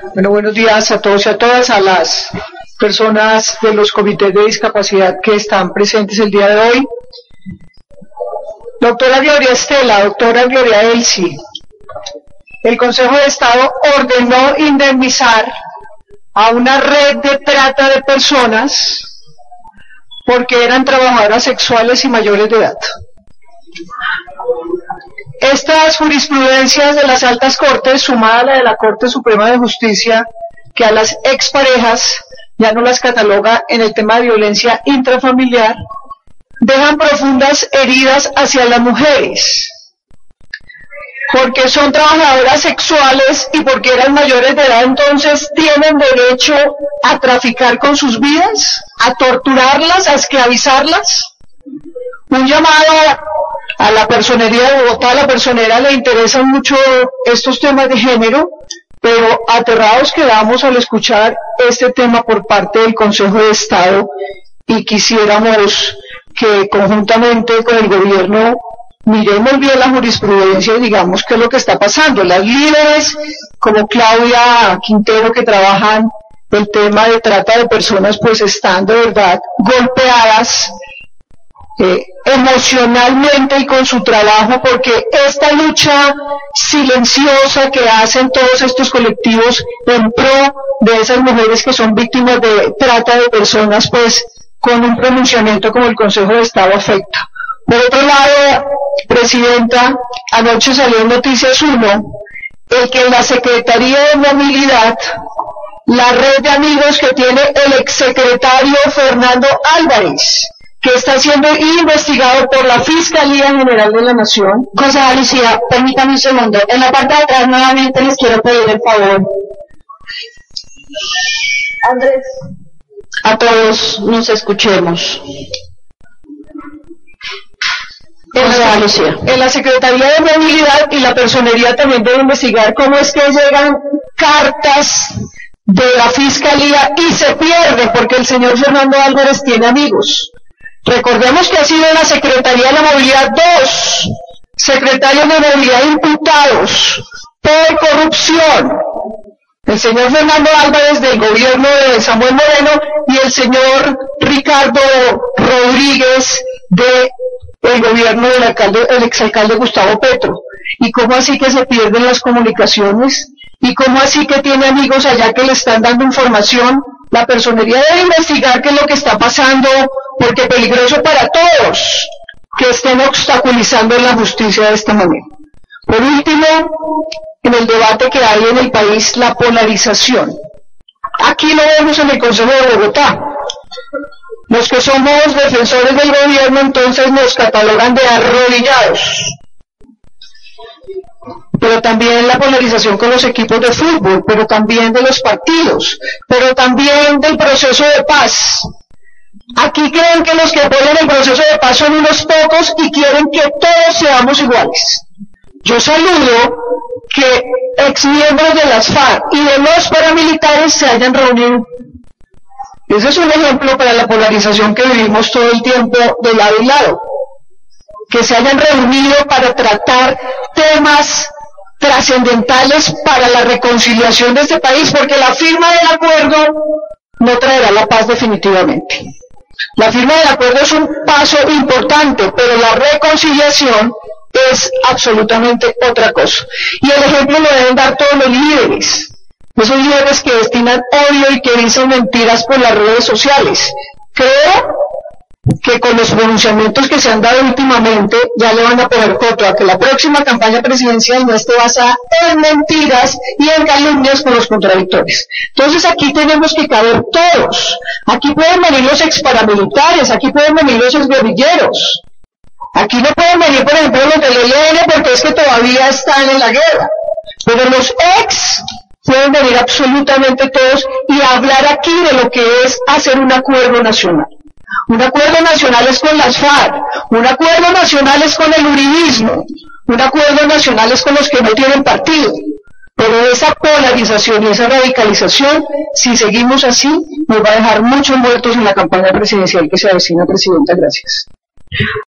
Bueno, buenos días a todos y a todas, a las personas de los comités de discapacidad que están presentes el día de hoy. Doctora Gloria Estela, doctora Gloria Elsi, el Consejo de Estado ordenó indemnizar a una red de trata de personas porque eran trabajadoras sexuales y mayores de edad. Estas jurisprudencias de las altas cortes, sumada a la de la Corte Suprema de Justicia, que a las exparejas ya no las cataloga en el tema de violencia intrafamiliar, dejan profundas heridas hacia las mujeres, porque son trabajadoras sexuales y porque eran mayores de edad, entonces tienen derecho a traficar con sus vidas, a torturarlas, a esclavizarlas. Un llamado a la personería de Bogotá, a la personera le interesan mucho estos temas de género, pero aterrados quedamos al escuchar este tema por parte del Consejo de Estado y quisiéramos que conjuntamente con el gobierno miremos bien la jurisprudencia y digamos qué es lo que está pasando. Las líderes como Claudia Quintero que trabajan el tema de trata de personas pues están de verdad golpeadas eh, emocionalmente y con su trabajo, porque esta lucha silenciosa que hacen todos estos colectivos en pro de esas mujeres que son víctimas de trata de personas, pues con un pronunciamiento como el Consejo de Estado afecta. Por otro lado, Presidenta, anoche salió Noticias 1 el que en la Secretaría de Movilidad, la red de amigos que tiene el exsecretario Fernando Álvarez, que está siendo investigado por la Fiscalía General de la Nación. Cosa Lucía, permítame un segundo. En la parte de atrás nuevamente les quiero pedir el favor. Andrés. A todos nos escuchemos. En Lucía. en la Secretaría de Movilidad y la Personería también debe investigar cómo es que llegan cartas de la Fiscalía y se pierde porque el señor Fernando Álvarez tiene amigos. Recordemos que ha sido la Secretaría de la Movilidad dos secretarios de movilidad imputados por corrupción. El señor Fernando Álvarez del gobierno de Samuel Moreno y el señor Ricardo Rodríguez de gobierno del alcalde, el exalcalde Gustavo Petro. ¿Y cómo así que se pierden las comunicaciones? ¿Y cómo así que tiene amigos allá que le están dando información? La personería debe investigar qué es lo que está pasando, porque peligroso para todos que estén obstaculizando la justicia de esta manera. Por último, en el debate que hay en el país, la polarización. Aquí lo vemos en el Consejo de Bogotá. Los que somos defensores del gobierno entonces nos catalogan de arrodillados pero también la polarización con los equipos de fútbol, pero también de los partidos, pero también del proceso de paz. Aquí creen que los que apoyan el proceso de paz son unos pocos y quieren que todos seamos iguales. Yo saludo que exmiembros de las FARC y de los paramilitares se hayan reunido. Ese es un ejemplo para la polarización que vivimos todo el tiempo de lado y lado. Que se hayan reunido para tratar temas trascendentales para la reconciliación de este país, porque la firma del acuerdo no traerá la paz definitivamente. La firma del acuerdo es un paso importante, pero la reconciliación es absolutamente otra cosa. Y el ejemplo lo deben dar todos los líderes, esos líderes que destinan odio y que dicen mentiras por las redes sociales. Creo que con los pronunciamientos que se han dado últimamente ya le van a poner coto a que la próxima campaña presidencial no esté basada en mentiras y en calumnias con los contradictores. Entonces aquí tenemos que caber todos. Aquí pueden venir los exparamilitares, aquí pueden venir los exguerrilleros. Aquí no pueden venir, por ejemplo, los del ELN porque es que todavía están en la guerra. Pero los ex pueden venir absolutamente todos y hablar aquí de lo que es hacer un acuerdo nacional. Un acuerdo nacional es con las FARC, un acuerdo nacional es con el uribismo, un acuerdo nacional es con los que no tienen partido. Pero esa polarización y esa radicalización, si seguimos así, nos va a dejar muchos muertos en la campaña presidencial que se avecina, Presidenta. Gracias.